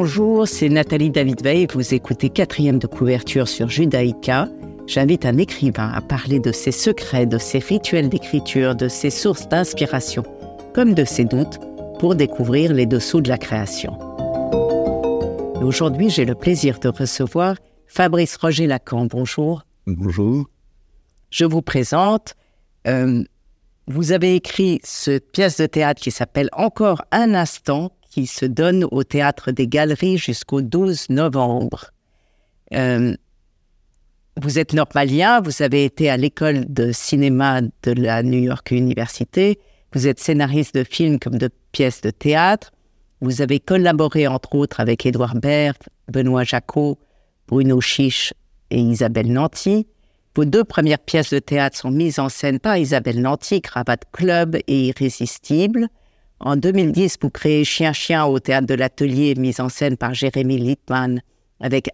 Bonjour, c'est Nathalie David Veil. Vous écoutez quatrième de couverture sur Judaïka. J'invite un écrivain à parler de ses secrets, de ses rituels d'écriture, de ses sources d'inspiration, comme de ses doutes, pour découvrir les dessous de la création. Aujourd'hui, j'ai le plaisir de recevoir Fabrice Roger Lacan. Bonjour. Bonjour. Je vous présente. Euh, vous avez écrit cette pièce de théâtre qui s'appelle Encore un instant, qui se donne au Théâtre des Galeries jusqu'au 12 novembre. Euh, vous êtes normalien, vous avez été à l'école de cinéma de la New York University, vous êtes scénariste de films comme de pièces de théâtre, vous avez collaboré entre autres avec Édouard Baird, Benoît Jacot, Bruno Chiche et Isabelle Nanty. Vos deux premières pièces de théâtre sont mises en scène par Isabelle Nanty, Cravate Club et Irrésistible. En 2010, vous créez Chien Chien au théâtre de l'Atelier, mise en scène par Jérémy Littman avec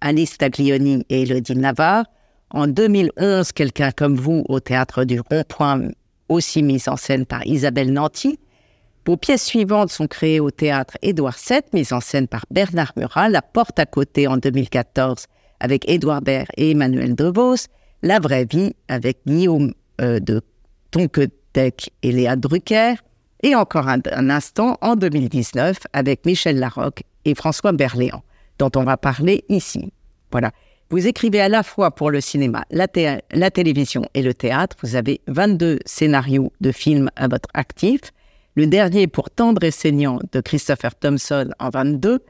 Alice Taglioni et Elodie Navarre. En 2011, Quelqu'un comme vous au théâtre du Rond-Point, aussi mise en scène par Isabelle Nanty. Vos pièces suivantes sont créées au théâtre Édouard VII, mise en scène par Bernard Murat, La Porte à côté en 2014 avec Édouard Baird et Emmanuel Devos, La vraie vie avec Guillaume euh, de Tonquedec et Léa Drucker, et encore un, instant en 2019 avec Michel Larocque et François Berléand, dont on va parler ici. Voilà. Vous écrivez à la fois pour le cinéma, la, la télévision et le théâtre. Vous avez 22 scénarios de films à votre actif. Le dernier pour Tendre et saignant de Christopher Thompson en 22.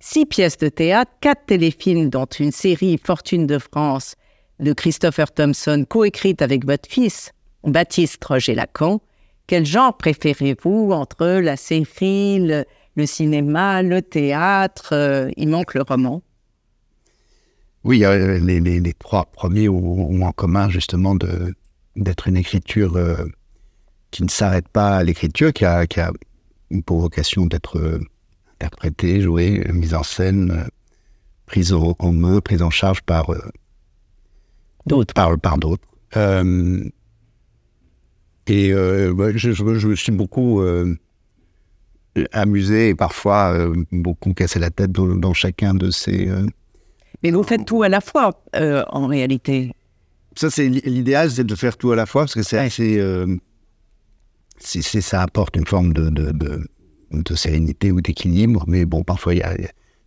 Six pièces de théâtre, quatre téléfilms, dont une série Fortune de France de Christopher Thompson, coécrite avec votre fils, Baptiste Roger Lacan, quel genre préférez-vous entre la série, le, cinéma, le théâtre euh, Il manque le roman? Oui, les, trois premiers ont, en commun justement d'être une écriture euh, qui ne s'arrête pas à l'écriture, qui a, qui a pour vocation d'être euh, interprétée, jouée, mise en scène, prise en, main, prise en charge par d'autres. Par, par d'autres. Et euh, je, je, me suis beaucoup euh, amusé et parfois euh, beaucoup cassé la tête dans, chacun de ces. Mais vous faites tout à la fois, en réalité. Ça, c'est l'idéal, c'est de faire tout à la fois parce que c'est assez. ça apporte une forme de, de, de, sérénité ou d'équilibre. Mais bon, parfois, il y a,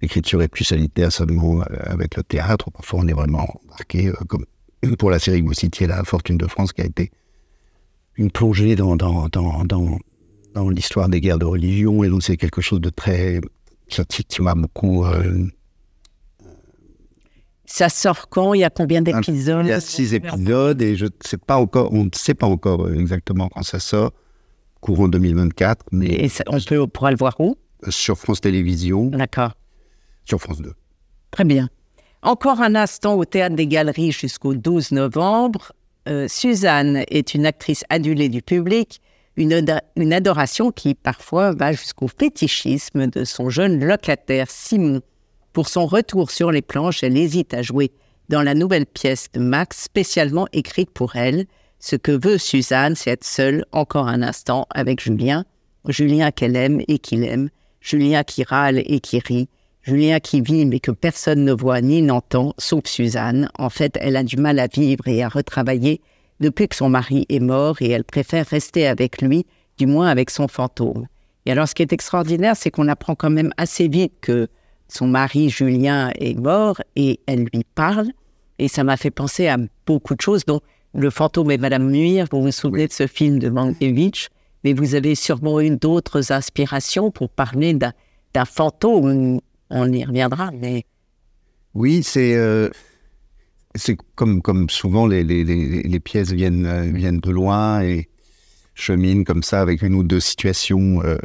l'écriture est plus solitaire seulement avec le théâtre. Parfois, on est vraiment embarqué, comme pour la série que vous citiez, La Fortune de France, qui a été une plongée dans, dans, dans, dans, l'histoire des guerres de religion. Et donc, c'est quelque chose de très. qui, m'a beaucoup. Euh, ça sort quand? Il y a combien d'épisodes? Il y a six épisodes et je sais pas encore, on ne sait pas encore exactement quand ça sort, courant 2024. Mais et on, peut, pourra le voir où? Sur France Télévisions. D'accord. Sur France 2. Très bien. Encore un instant au Théâtre des Galeries jusqu'au 12 novembre. Euh, Suzanne est une actrice adulée du public, une, une adoration qui parfois va jusqu'au fétichisme de son jeune locataire Simon. Pour son retour sur les planches, elle hésite à jouer dans la nouvelle pièce de Max spécialement écrite pour elle. Ce que veut Suzanne, c'est être seule encore un instant avec Julien. Julien qu'elle aime et qu'il aime. Julien qui râle et qui rit. Julien qui vit mais que personne ne voit ni n'entend, sauf Suzanne. En fait, elle a du mal à vivre et à retravailler depuis que son mari est mort et elle préfère rester avec lui, du moins avec son fantôme. Et alors, ce qui est extraordinaire, c'est qu'on apprend quand même assez vite que son mari Julien est mort et elle lui parle. Et ça m'a fait penser à beaucoup de choses, dont Le fantôme et Madame Muir. Vous vous souvenez de ce film de Mankiewicz, mais vous avez sûrement eu d'autres inspirations pour parler d'un fantôme on y reviendra, mais... Oui, c'est... Euh, c'est comme, comme souvent, les, les, les, pièces viennent, euh, viennent de loin et cheminent comme ça avec une ou deux situations euh,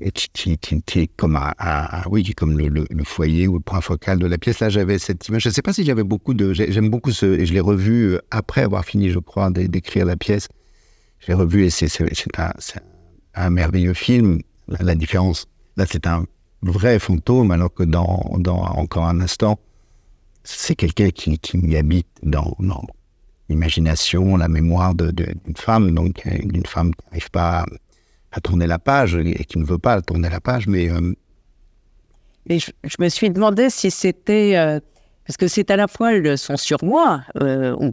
et qui, qui, comme, un, oui, comme le, le, foyer ou le point focal de la pièce. Là, j'avais cette image. Je ne sais pas si j'avais beaucoup de. J'aime beaucoup ce. Et je l'ai revu après avoir fini, je crois, d'écrire la pièce. Je l'ai revu et c'est un, un, merveilleux film. la différence, là, c'est un vrai fantôme, alors que dans, dans encore un instant, c'est quelqu'un qui, qui habite dans, l'imagination, la mémoire d'une femme, donc d'une femme qui n'arrive pas à, tourner la page et qui ne veut pas tourner la page, mais, euh, Et je, me suis demandé si c'était. Euh, parce que c'est à la fois le son sur moi, euh, on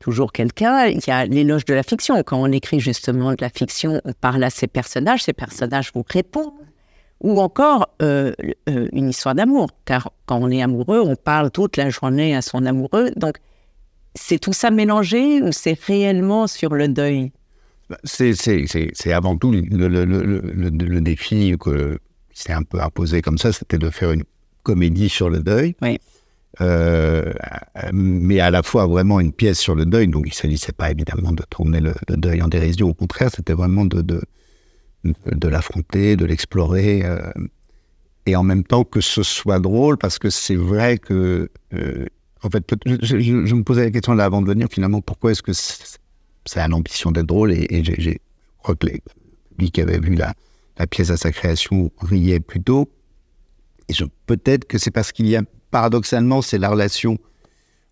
toujours quelqu'un, il y a l'éloge de la fiction. Quand on écrit justement de la fiction, on parle à ces personnages, ces personnages vous répondent. Ou encore euh, une histoire d'amour, car quand on est amoureux, on parle toute la journée à son amoureux. Donc, c'est tout ça mélangé ou c'est réellement sur le deuil? Bah, C'est avant tout le, le, le, le défi que s'est un peu imposé comme ça, c'était de faire une comédie sur le deuil. Oui. Euh, mais à la fois vraiment une pièce sur le deuil. Donc il ne s'agissait pas évidemment de tourner le, deuil en dérision. Au contraire, c'était vraiment de, de, l'affronter, de l'explorer. Euh, et en même temps que ce soit drôle, parce que c'est vrai que euh, en fait, je, me posais la question là avant de venir, finalement, pourquoi est-ce que ça a l'ambition d'être drôle Et, et je crois que les publics avaient vu la, la pièce à sa création riait plutôt. Et peut-être que c'est parce qu'il y a, paradoxalement, c'est la relation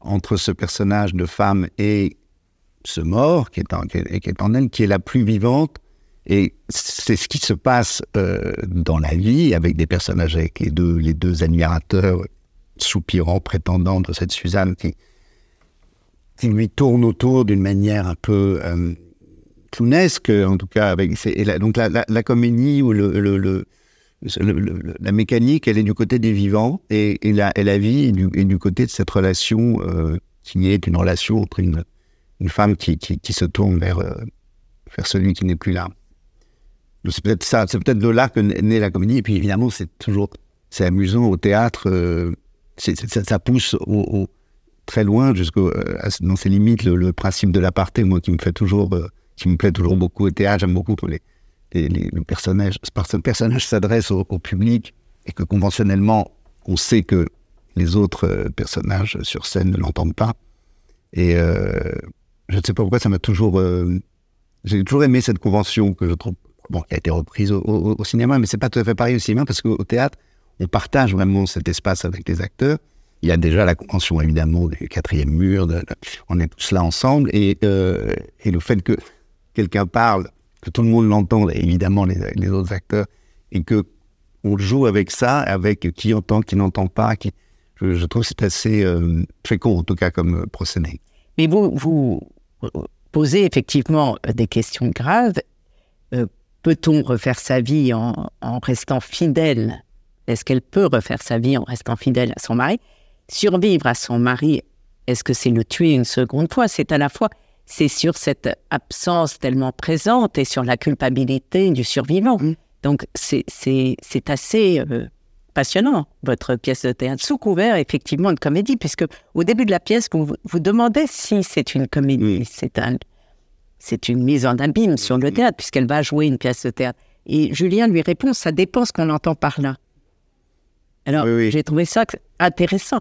entre ce personnage de femme et ce mort qui est en, elle, qui est la plus vivante. Et c'est ce qui se passe euh, dans la vie avec des personnages, avec les deux, admirateurs soupirant, prétendant de cette Suzanne qui, lui tourne autour d'une manière un peu euh, clownesque, en tout cas. Donc la, comédie ou le, la mécanique, elle est du côté des vivants et, la, vie est du, côté de cette relation euh, qui est une relation entre une, femme qui, se tourne vers, euh, vers celui qui n'est plus là. C'est peut-être ça, c'est peut-être de là que naît la comédie. Et puis évidemment, c'est toujours, c'est amusant au théâtre ça, pousse très loin, jusqu'au euh, dans ses limites, le, principe de l'aparté, moi, qui me fait toujours, euh, qui me plaît toujours beaucoup au théâtre. J'aime beaucoup les, les, les, personnages, parce que le personnage s'adresse au, public et que conventionnellement, on sait que les autres euh, personnages sur scène ne l'entendent pas. Et je ne sais pas pourquoi ça m'a toujours. J'ai toujours aimé cette convention que je trouve, bon, qui a été reprise au, cinéma, mais c'est pas tout à fait pareil au cinéma parce qu'au théâtre, on partage vraiment cet espace avec les acteurs. Il y a déjà la convention, évidemment, du quatrième mur, on est tous là ensemble, et, euh, et le fait que quelqu'un parle, que tout le monde l'entende, évidemment les, autres acteurs, et que on joue avec ça, avec qui entend, qui n'entend pas, je, trouve que c'est assez euh, fécond, en tout cas, comme procédé. Mais vous, vous posez effectivement des questions graves. Euh, peut-on refaire sa vie en restant fidèle? Est-ce qu'elle peut refaire sa vie en restant fidèle à son mari? Survivre à son mari, est-ce que c'est le tuer une seconde fois? C'est à la fois, c'est sur cette absence tellement présente et sur la culpabilité du survivant. Mmh. Donc c'est assez euh, passionnant, votre pièce de théâtre, sous couvert effectivement de comédie, puisque au début de la pièce, vous vous demandez si c'est une comédie. C'est un, c'est une mise en abîme sur le théâtre, puisqu'elle va jouer une pièce de théâtre. Et Julien lui répond, ça dépend ce qu'on entend par là. Alors, j'ai trouvé ça intéressant.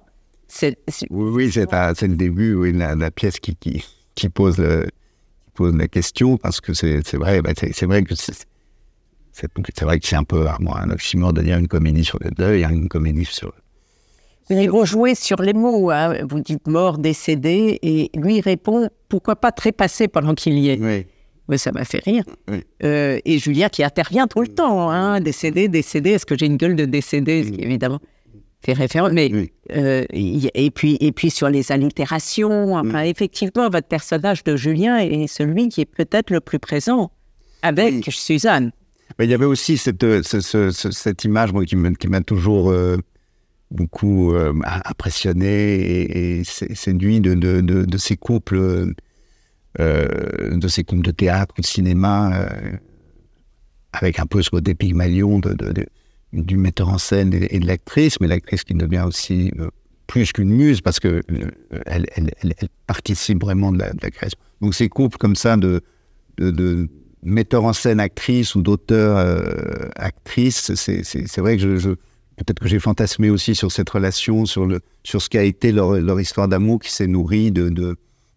Oui, oui c'est, le début, oui, la, la pièce qui, qui, qui, pose, qui pose la question, parce que c'est, vrai, bah, c'est, vrai que c'est, vrai que c'est un peu moi, un oxymore de dire une comédie sur le deuil, hein, une comédie sur. Mais vous jouez sur les mots, hein. vous dites mort, décédé, et lui répond pourquoi pas trépassé pendant qu'il y est. Oui. Mais ça m'a fait rire. Euh, et Julia qui intervient tout le temps, hein, décédé, décédé. Est-ce que j'ai une gueule de décédé? Qui évidemment fait référence. Mais euh, et puis et puis sur les allitérations. Enfin, effectivement, votre personnage de Julien est celui qui est peut-être le plus présent avec Suzanne. Mais il y avait aussi cette, cette image moi, qui m'a toujours euh, beaucoup impressionné et, séduit de, de, de, ces couples euh, de ces couples de théâtre ou de cinéma, euh, avec un peu ce côté Pygmalion de, du metteur en scène et, de l'actrice, mais l'actrice qui devient aussi euh, plus qu'une muse parce que elle, participe vraiment de la, création. Donc ces couples comme ça de, de, metteur en scène actrice ou d'auteur actrice, c'est vrai que je, peut-être que j'ai fantasmé aussi sur cette relation, sur le sur ce qu'a été leur, leur histoire d'amour qui s'est nourrie de,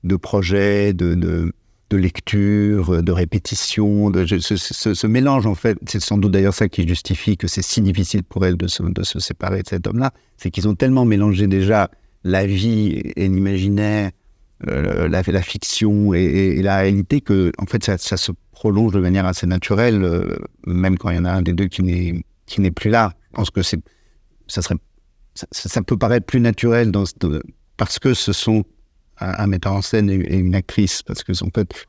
de, projets, de, de lecture, de répétition, de, ce, mélange en fait, c'est sans doute d'ailleurs ça qui justifie que c'est si difficile pour elle de se, séparer de cet homme-là, c'est qu'ils ont tellement mélangé déjà la vie et l'imaginaire, euh, la, fiction et, la réalité que en fait ça, se prolonge de manière assez naturelle, euh, même quand il y en a un des deux qui n'est plus là. Je pense que ça peut paraître plus naturel parce que ce sont un, un, metteur en scène et, une actrice, parce que en fait,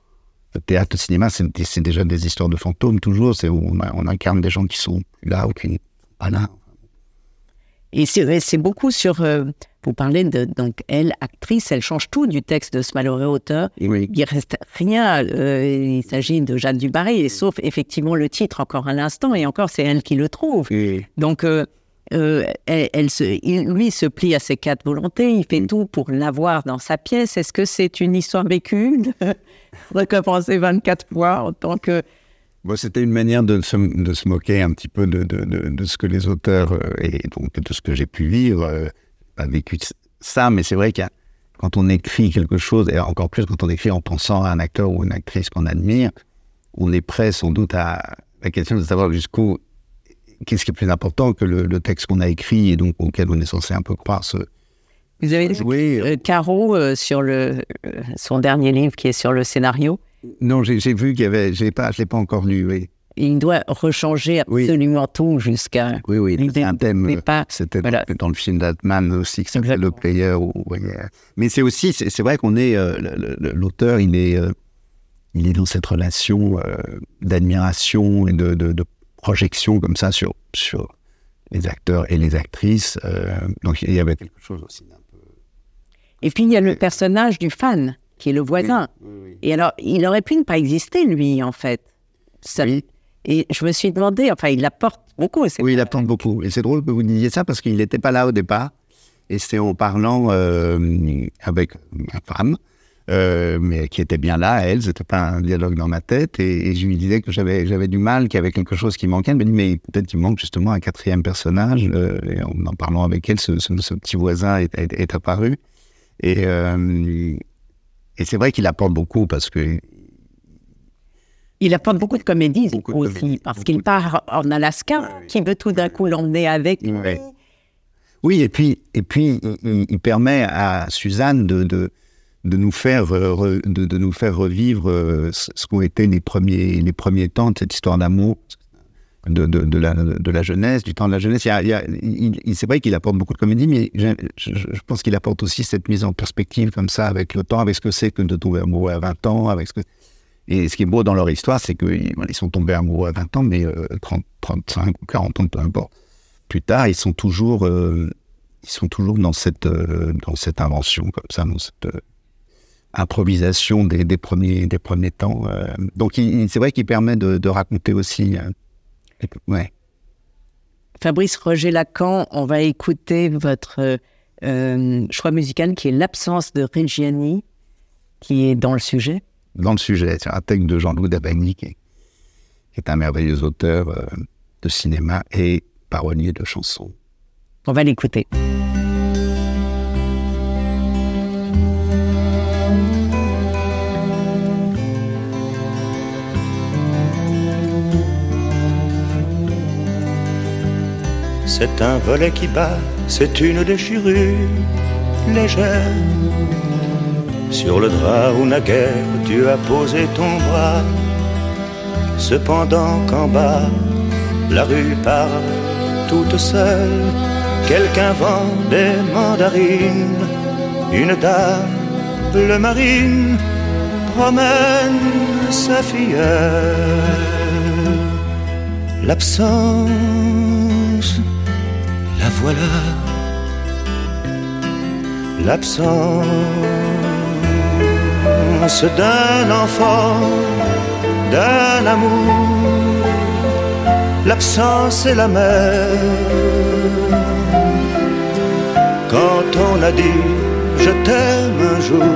le théâtre, le cinéma, c'est déjà des histoires de fantômes toujours. C'est où on, on, incarne des gens qui sont là ou qui ne sont pas là. Et c'est beaucoup sur. Euh, vous parlez de. Donc, elle, actrice, elle change tout du texte de ce malheureux auteur. Oui. Il reste rien. Euh, il s'agit de Jeanne Dubarry, sauf effectivement le titre, encore à l'instant, et encore, c'est elle qui le trouve. Oui. Donc, euh, euh, elle, elle se, il, lui se plie à ses quatre volontés, il fait Mm. tout pour l'avoir dans sa pièce. Est-ce que c'est une histoire vécue de récompenser 24 fois en tant que. Bon, c'était une manière de se, de se moquer un petit peu de, de, de, de ce que les auteurs, euh, et donc de ce que j'ai pu vivre, euh, a vécu ça, mais c'est vrai qu'il y a, quand on écrit quelque chose, et encore plus quand on écrit en pensant à un acteur ou une actrice qu'on admire, on est prêt sans doute à la question de savoir jusqu'où, qu'est-ce qui est plus important que le, le texte qu'on a écrit et donc auquel on est censé un peu croire se Vous avez jouer. euh, Caro euh, sur le, euh, son dernier livre qui est sur le scénario. Non, j'ai vu qu'il y avait, j'ai pas, je l'ai pas encore lu, oui. Il doit rechanger Oui. absolument tout jusqu'à. Oui, oui, c'est un thème. C'était voilà. dans, le film d'Atman aussi, qui s'appelle Le. Player. Mais c'est aussi, c'est vrai qu'on est, euh, l'auteur, il est, il est dans cette relation euh, d'admiration et de, de- de projection comme ça sur, sur les acteurs et les actrices. euh, donc il y avait quelque chose aussi d'un peu. Et puis il y a le personnage du fan qui est le voisin. Et alors, il aurait pu ne pas exister, lui, en fait. Ça-. Et je me suis demandé, enfin, il apporte beaucoup. Oui, il apprend beaucoup. Et c'est drôle que vous disiez ça parce qu'il n'était pas là au départ. Et c'est en parlant euh, avec ma femme, euh, mais qui était bien là, elle, c'était pas un dialogue dans ma tête. Et, et je lui disais que j'avais, j'avais du mal, qu'il y avait quelque chose qui manquait. Elle me dit, mais peut-être qu'il manque justement un quatrième personnage. Euh, et en en parlant avec elle, ce, ce- ce petit voisin est, est- est apparu. Et, euh, et c'est vrai qu'il apporte beaucoup parce que Il apporte beaucoup de comédie du Beaucoup de aussi, comédie, parce qu'il de- part en Alaska, oui. qui veut tout d'un coup l'emmener avec lui. Ouais. Oui, et puis, et puis il, il- il permet à Suzanne de, de, de, nous, faire, euh, de, nous faire revivre euh, ce qu'ont été les premiers, les premiers temps de cette histoire d'amour de, de, la, de la jeunesse, du temps de la jeunesse. Il c'est vrai qu'il apporte beaucoup de comédie, mais je, pense qu'il apporte aussi cette mise en perspective comme ça avec le temps, avec ce que c'est que de tomber amoureux à 20 ans, avec ce. Et ce qui est beau dans leur histoire, c'est qu'ils ils sont tombés amoureux à 20 ans, mais euh, 30, 35 ou 40 ans, peu importe plus tard, ils sont toujours, euh, ils sont toujours dans cette, euh, dans cette invention comme ça, dans cette euh, improvisation des, des premiers, des premiers temps. euh. donc, c'est vrai qu'il permet de, de raconter aussi. euh, ouais. Fabrice Roger Lacan, on va écouter votre euh, choix musical qui est l'absence de Reggiani, qui est dans le sujet. Dans le sujet, c'est un texte de Jean-Louis Dabagny, qui est, qui est un merveilleux auteur euh, de cinéma et parolier de chansons. On va l'écouter. C'est un volet qui bat, c'est une déchirure légère. Sur le drap où naguère tu as posé ton bras. Cependant qu'en bas, la rue part toute seule. Quelqu'un vend des mandarines. Une dame, bleu marine, promène sa filleule. L'absence, la voilà. L'absence d'un enfant, d'un amour. L'absence est la mère. Quand on a dit je t'aime un jour,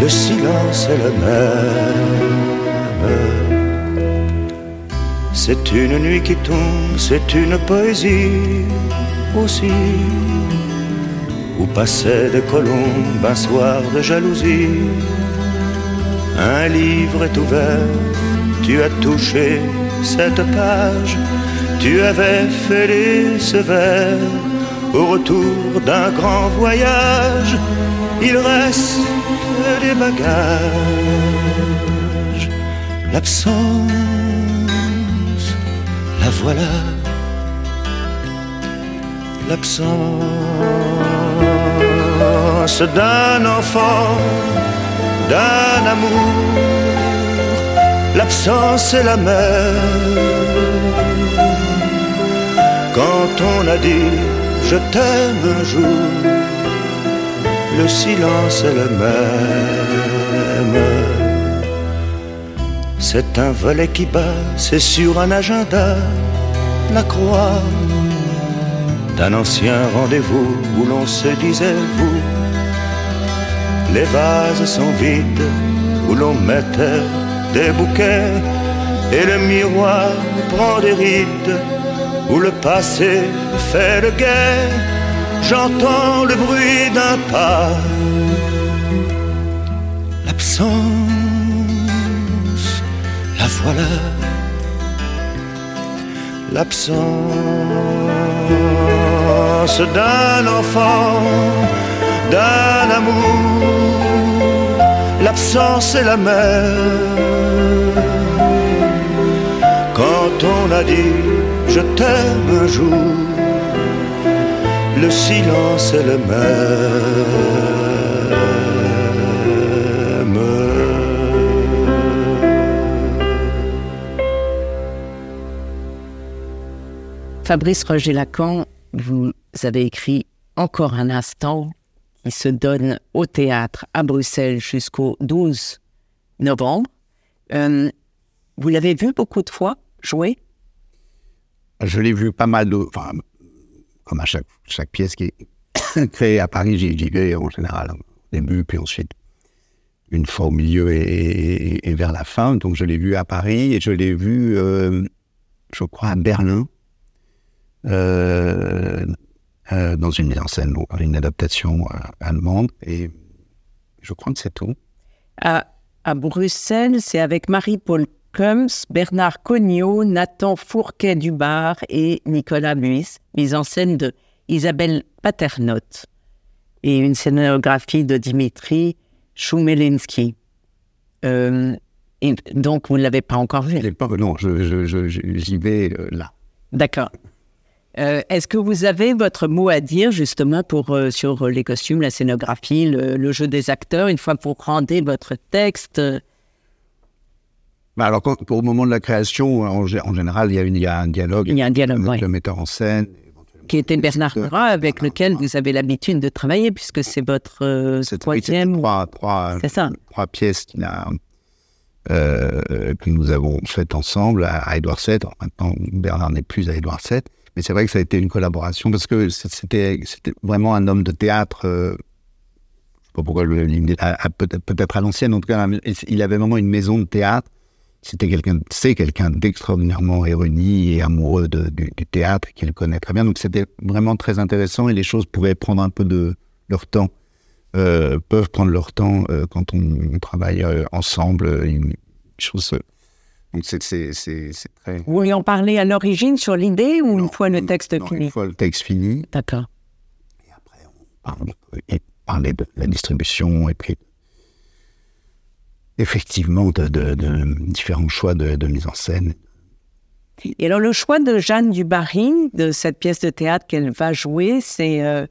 le silence est le même. C'est une nuit qui tombe, c'est une poésie aussi. Où passaient des colombes un soir de jalousie. Un livre est ouvert, tu as touché cette page, tu avais fêlé ce vers. Au retour d'un grand voyage, il reste des bagages. L'absence, la voilà. l'absence d'un enfant, d'un amour, l'absence est la mer. Quand on a dit je t'aime un jour, le silence est le même. C'est un volet qui bat, c'est sur un agenda, la croix d'un ancien rendez-vous où l'on se disait vous. Les vases sont vides où l'on mettait des bouquets et le miroir prend des rides où le passé fait le guet. J'entends le bruit d'un pas, l'absence, la voilà, l'absence d'un enfant, d'un amour, l'absence est la mère. Quand on a dit je t'aime un jour, le silence est le même. Fabrice Roger Lacan, vous avez écrit Encore un instant qui se donne au théâtre à Bruxelles jusqu'au 12 novembre. Euh, vous l'avez vu beaucoup de fois jouer? Je l'ai vu pas mal de. Enfin, comme à chaque, chaque pièce qui est créée à Paris, j'y vais en général au début, puis ensuite une fois au milieu et, et- et vers la fin. Donc je l'ai vu à Paris et je l'ai vu, euh, je crois, à Berlin, dans une mise en scène, une adaptation euh, allemande. Et je crois que c'est tout. à, à Bruxelles, c'est avec Marie-Paul Kums, Bernard Cognot, Nathan Fourquet-Dubar et Nicolas Buis, mise en scène de Isabelle Paternotte et une scénographie de Dimitri Choumelinski. Euh, et donc, vous ne l'avez pas encore vu? Non, j'y vais euh, là. D'accord. Euh, Est-ce que vous avez votre mot à dire justement pour, euh, sur les costumes, la scénographie, le, le jeu des acteurs, une fois que vous rendez votre texte? Bah, alors, quand, pour le moment de la création, en, gé- en général, il y, a une- il y a un dialogue Il y a un dialogue, avec le metteur en scène. qui était Bernard Murat, avec lequel vous avez l'habitude de travailler, puisque c'est votre euh, C'est oui, troisième. trois, trois, C'est ça. trois pièces qu'il a, euh, que nous avons faites ensemble à, à Édouard VII. Alors, maintenant, Bernard n'est plus à Édouard VII. Mais c'est vrai que ça a été une collaboration parce que c'était vraiment un homme de théâtre. euh, je sais pas pourquoi peut-être à l'ancienne. En tout cas, il avait vraiment une maison de théâtre. C'était quelqu'un, c'est quelqu'un d'extraordinairement érudit et amoureux du, théâtre qu'il connaît très bien. Donc c'était vraiment très intéressant et les choses pouvaient prendre un peu de leur temps euh, peuvent prendre leur temps euh, quand on, travaille euh, ensemble. Une chose. Donc c'est très. Vous lui en parlez à l'origine sur l'idée ou une fois le texte non, fini? Une fois le texte fini, D'accord. parle- et parler de la distribution et puis effectivement de, de- de différents choix de, de mise en scène. Et alors, le choix de Jeanne Dubarry, de cette pièce de théâtre qu'elle va jouer, c'est euh,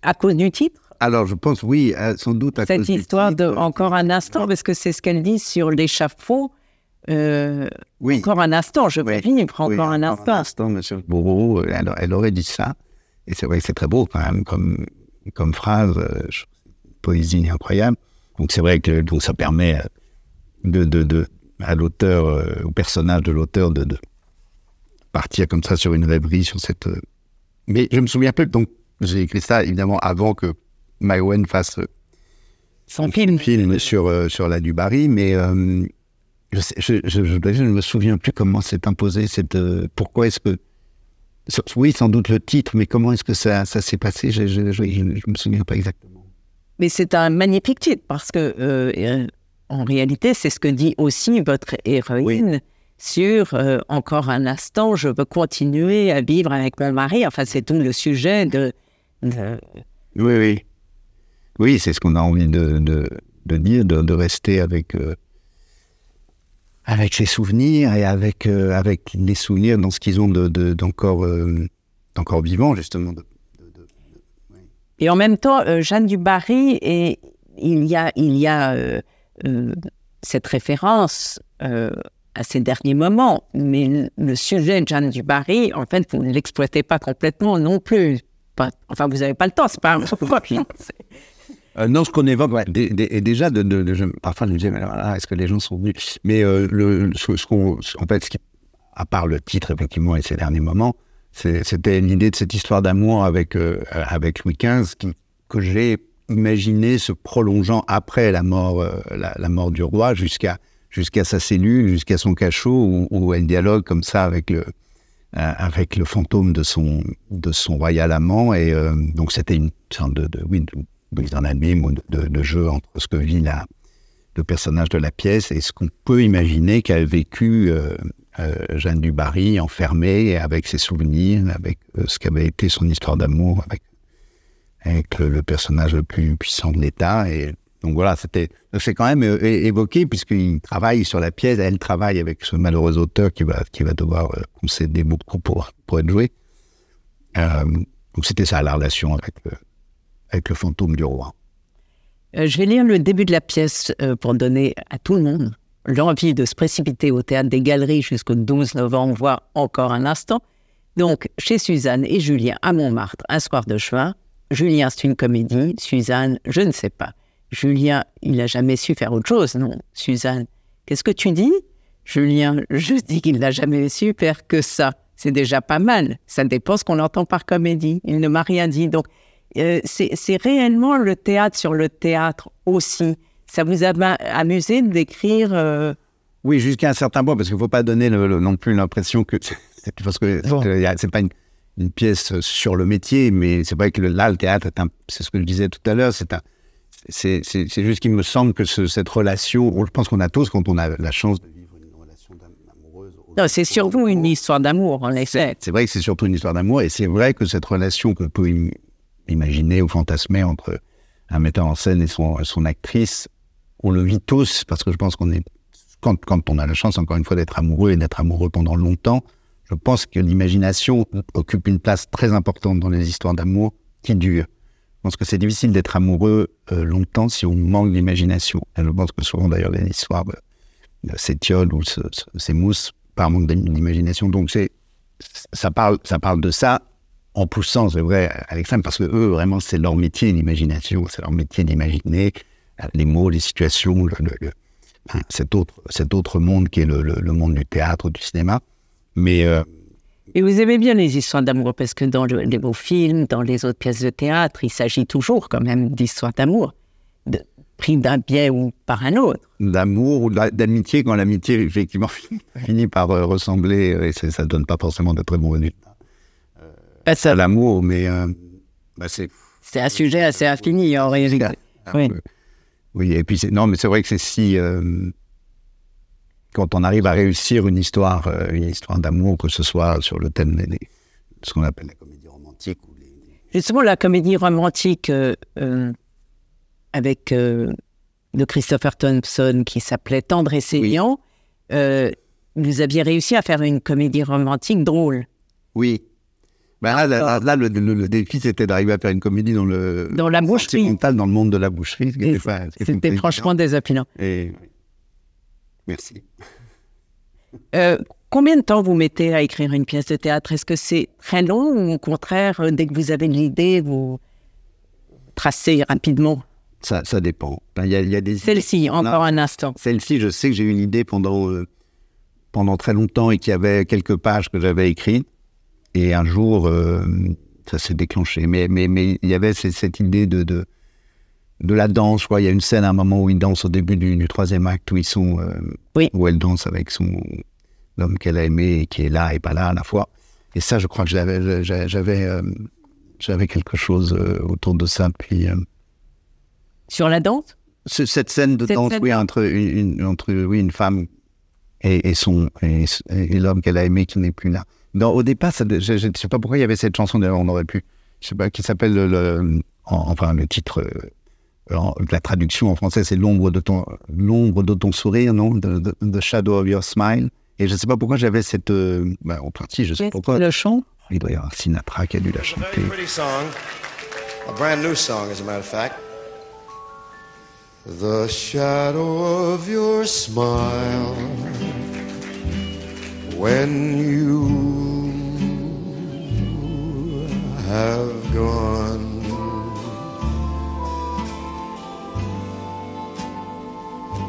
à cause du titre? Alors je pense oui, euh, sans doute à Cette cause histoire de. Encore un instant, parce que c'est ce qu'elle dit sur l'échafaud. euh, Oui. Encore un instant, je veux vivre, encore Oui, un encore instant. monsieur Bourreau, elle, elle aurait dit ça. Et c'est vrai que c'est très beau quand même comme, comme phrase, euh, poésie incroyable. Donc c'est vrai que donc ça permet de, de, de, à l'auteur, euh, au personnage de l'auteur de, de partir comme ça sur une rêverie, sur cette... Mais je me souviens plus, donc j'ai écrit ça évidemment avant que Maïwen fasse euh, Son film. film sur, euh, sur la Dubarry, mais euh, je, je, je, ne me souviens plus comment s'est imposé cette. pourquoi est-ce que. Oui, sans doute le titre, mais comment est-ce que ça, ça s'est passé Je ne me souviens pas exactement. Mais c'est un magnifique titre parce que, euh, en réalité, c'est ce que dit aussi votre héroïne sur euh, Encore un instant, je veux continuer à vivre avec mon mari. Enfin, c'est tout le sujet de. de- Oui, oui. Oui, c'est ce qu'on a envie de, de, de dire, de, de rester avec, euh, avec ses souvenirs et avec, euh, avec les souvenirs dans ce qu'ils ont de, de- d'encore euh, vivant, justement. Et en même temps, euh, Jeanne du Barry, et il y a, il y a euh, cette référence à ces derniers moments, mais le, sujet de Jeanne du Barry, en fait, vous ne l'exploitez pas complètement non plus. enfin, vous n'avez pas le temps, c'est pas un Euh, non, ce qu'on évoque, et déjà, parfois, je me disais, est-ce que les gens sont venus? Mais le, ce, qu'on, en fait, qui, à part le titre, effectivement, et ces derniers moments, c'était l'idée de cette histoire d'amour avec, euh, avec Louis XV que j'ai imaginé se prolongeant après la mort, euh, la, mort du roi jusqu'à jusqu'à sa cellule, jusqu'à son cachot, où, elle dialogue comme ça avec le, euh, avec le fantôme de son, de son royal amant. Et donc c'était une sorte de, de, oui, de, abîme ou de, de, jeu entre ce que vit le personnage de la pièce et ce qu'on peut imaginer qu'a vécu euh, Jeanne du Barry enfermée avec ses souvenirs, avec euh, ce qu'avait été son histoire d'amour avec, le, personnage le plus puissant de l'État. Et donc voilà, c'était c'est quand même euh, évoqué puisqu'il travaille sur la pièce, elle travaille avec ce malheureux auteur qui va qui va devoir concéder beaucoup pour pour être joué. donc c'était ça la relation avec avec le fantôme du roi. je vais lire le début de la pièce pour donner à tout le monde l'envie de se précipiter au théâtre des Galeries jusqu'au 12 novembre, voire encore un instant. Donc, chez Suzanne et Julien à Montmartre, un soir de juin. Julien, c'est une comédie. Suzanne, je ne sais pas. Julien, il n'a jamais su faire autre chose, non Suzanne, qu'est-ce que tu dis? Julien, je dis qu'il n'a jamais su faire que ça. C'est déjà pas mal. Ça dépend ce qu'on entend par comédie. Il ne m'a rien dit. Donc, euh, c'est réellement le théâtre sur le théâtre aussi. Ça vous a amusé d'écrire euh, Oui, jusqu'à un certain point, parce qu'il ne faut pas donner non plus l'impression que. parce que c'est pas une, pièce sur le métier, mais c'est vrai que là, le théâtre, c'est ce que je disais tout à l'heure, c'est un. C'est juste qu'il me semble que cette relation, je pense qu'on a tous, quand on a la chance de vivre une relation amoureuse. Non, c'est surtout une histoire d'amour, en effet. C'est vrai que c'est surtout une histoire d'amour, et c'est vrai que cette relation qu'on peut imaginer ou fantasmer entre un metteur en scène et son, actrice, on le vit tous parce que je pense qu'on est quand, quand, on a la chance encore une fois d'être amoureux et d'être amoureux pendant longtemps, je pense que l'imagination occupe une place très importante dans les histoires d'amour qui durent. Je pense que c'est difficile d'être amoureux euh, longtemps si on manque d'imagination. je pense que souvent d'ailleurs les histoires s'étiolent ou s'émoussent par manque d'imagination. Donc c'est ça parle ça parle de ça en poussant, c'est vrai, à l'extrême, parce que eux, vraiment, c'est leur métier, l'imagination, c'est leur métier d'imaginer, les mots, les situations, cet, autre, cet autre monde qui est le, monde du théâtre, du cinéma. Mais. Euh, et vous aimez bien les histoires d'amour, parce que dans les beaux films, dans les autres pièces de théâtre, il s'agit toujours quand même d'histoires d'amour, pris d'un biais ou par un autre. D'amour ou d'amitié, quand l'amitié, effectivement, finit par euh, ressembler, euh, et ça ne donne pas forcément de très bons résultats. Ça... l'amour, mais bah, c'est... C'est un sujet assez infini en réalité. Oui. Oui, et puis non, mais c'est vrai que c'est si euh, quand on arrive à réussir une histoire, euh, une histoire d'amour, que ce soit sur le thème de ce qu'on appelle la comédie romantique. Ou les... Justement, la comédie romantique euh, avec de Christopher Thompson qui s'appelait Tendre et saignant, vous aviez réussi à faire une comédie romantique drôle. Oui, ben là, le, défi, c'était d'arriver à faire une comédie dans le dans la boucherie, dans le monde de la boucherie. C'était franchement désappuyant. Et merci. Euh, combien de temps vous mettez à écrire une pièce de théâtre? Est-ce que c'est très long ou au contraire, euh, dès que vous avez l'idée, vous tracez rapidement? Ça, ça dépend. Il y a, des... Celle-ci, encore un instant. Celle-ci, je sais que j'ai eu une idée pendant, euh, pendant très longtemps et qu'il y avait quelques pages que j'avais écrites. Et un jour, euh, ça s'est déclenché. Mais, mais, mais il y avait cette, idée de, de, de, la danse. Il y a une scène à un moment où ils dansent au début du, troisième acte, où, ils sont, euh, oui. où elle danse avec son l'homme qu'elle a aimé et qui est là et pas là à la fois. Et ça, je crois que j'avais, j'avais, euh, j'avais quelque chose autour de ça. Puis, Sur la danse? Cette scène de danse, oui, entre, une, entre oui, une femme et, et son, et l'homme qu'elle a aimé qui n'est plus là au départ, je ne sais pas pourquoi il y avait cette chanson, d'ailleurs, on aurait pu, je sais pas, qui s'appelle, le, enfin, le titre, euh, la traduction en français, c'est L'ombre de ton, l'ombre de ton sourire, non? The, Shadow of Your Smile. Et je ne sais pas pourquoi j'avais cette. Euh, bah, en partie, je sais pas pourquoi. Le chant? Il doit y avoir Sinatra qui a dû la It's a very chanter. pretty song, a brand new song, as a matter of fact. The shadow of your smile when you have gone.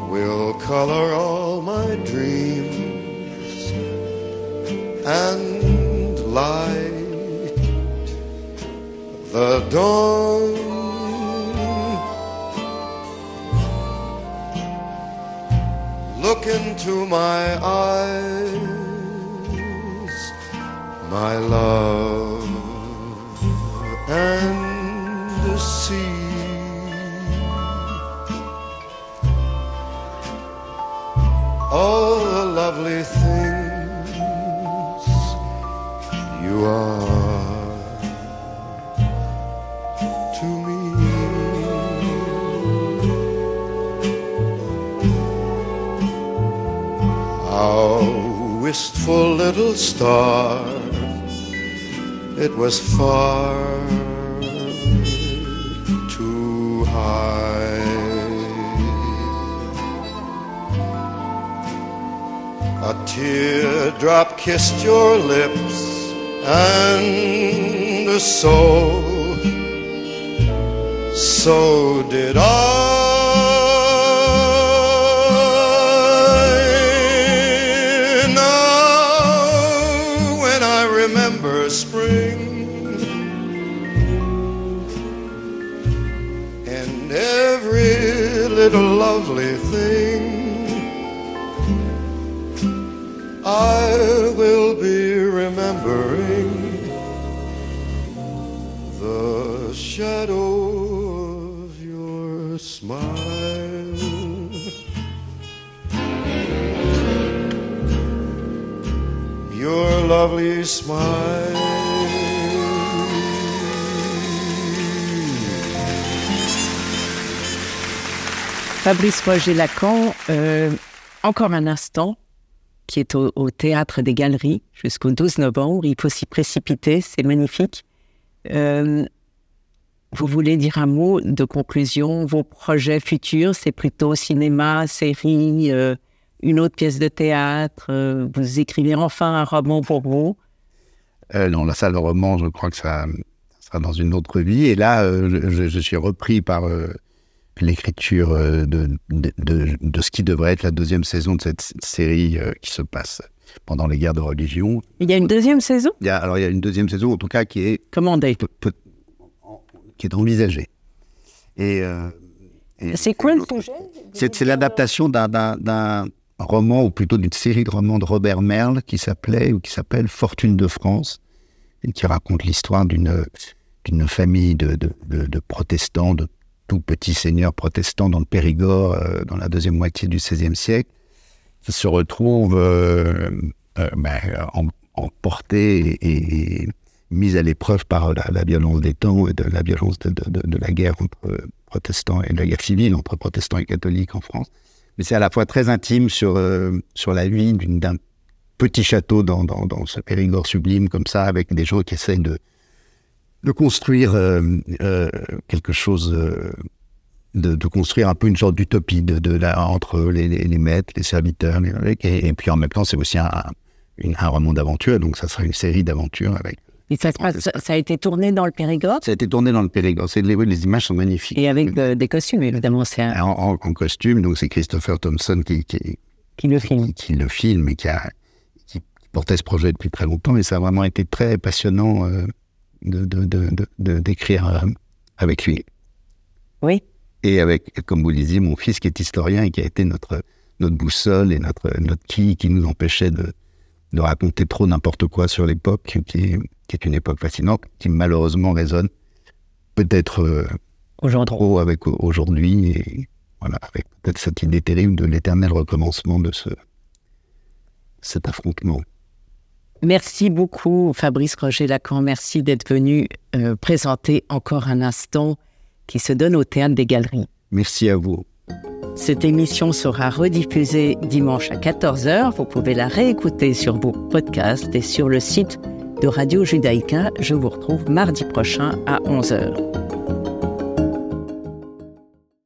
Will color all my dreams and light the dawn. Look into my eyes, my love, and see all the lovely things you are to me. How wistful little star, it was far too high. A teardrop kissed your lips, and so, so did I. every little lovely thing. I will be remembering the shadow of your smile. Your lovely smile. Fabrice Roger Lacan, euh, encore un instant, qui est au, Théâtre des Galeries jusqu'au 12 novembre. Il faut s'y précipiter, c'est magnifique. Euh, vous voulez dire un mot de conclusion? Vos projets futurs, c'est plutôt cinéma, série, euh, une autre pièce de théâtre Vous écrivez enfin un roman pour vous? Non, la salle de roman, je crois que ça, sera dans une autre vie. Et là, je, suis repris par l'écriture euh, de, de, de- de ce qui devrait être la deuxième saison de cette série euh, qui se passe pendant les guerres de religion. Il y a une deuxième saison? Il y a, alors, il y a une deuxième saison, en tout cas, qui est, Commandée. qui est envisagée. Et, euh, et- C'est quoi le sujet? C'est l'adaptation d'un- roman, ou plutôt d'une série de romans de Robert Merle qui s'appelait ou qui s'appelle Fortune de France, et qui raconte l'histoire d'une d'une famille de, de, de- de protestants, de tout petits seigneurs protestants dans le Périgord, euh, dans la deuxième moitié du XVIe siècle, se retrouvent euh, euh, ben, em- emportés et, mis à l'épreuve par la, violence des temps et de la violence de, la guerre entre protestants et de la guerre civile entre protestants et catholiques en France. Mais c'est à la fois très intime sur, euh, sur la vie d'un petit château dans, dans, dans ce Périgord sublime comme ça, avec des gens qui essayent de, de construire euh, euh, quelque chose, euh, de, de construire un peu une sorte d'utopie de, de la, entre les, les, les maîtres, les serviteurs, les, et, et puis en même temps c'est aussi un, roman d'aventure, donc ça sera une série d'aventures avec. Et ça, se passe- ça, ça a été tourné dans le Périgord? Ça a été tourné dans le Périgord. C'est- Les, les images sont magnifiques. et avec des costumes, évidemment. C'est un- En, en- en costume, donc c'est Christopher Thompson qui, qui, qui le filme. qui, qui le filme et qui, a, qui portait ce projet depuis très longtemps. Et ça a vraiment été très passionnant euh, de, d'écrire euh, avec lui. Oui. Et avec, comme vous le disiez, mon fils qui est historien et qui a été notre, notre boussole et notre, notre qui qui nous empêchait de, de raconter trop n'importe quoi sur l'époque, qui, est- qui est une époque fascinante, qui malheureusement résonne peut-être euh, Aujourd'hui. trop avec au- aujourd'hui et voilà, avec peut-être cette idée terrible de l'éternel recommencement de ce, cet affrontement. Merci beaucoup, Fabrice Roger-Lacan. Merci d'être venu euh, présenter encore un instant qui se donne au Théâtre des Galeries. Merci à vous. Cette émission sera rediffusée dimanche à 14h. Vous pouvez la réécouter sur vos podcasts et sur le site de Radio Judaïka. Je vous retrouve mardi prochain à 11h.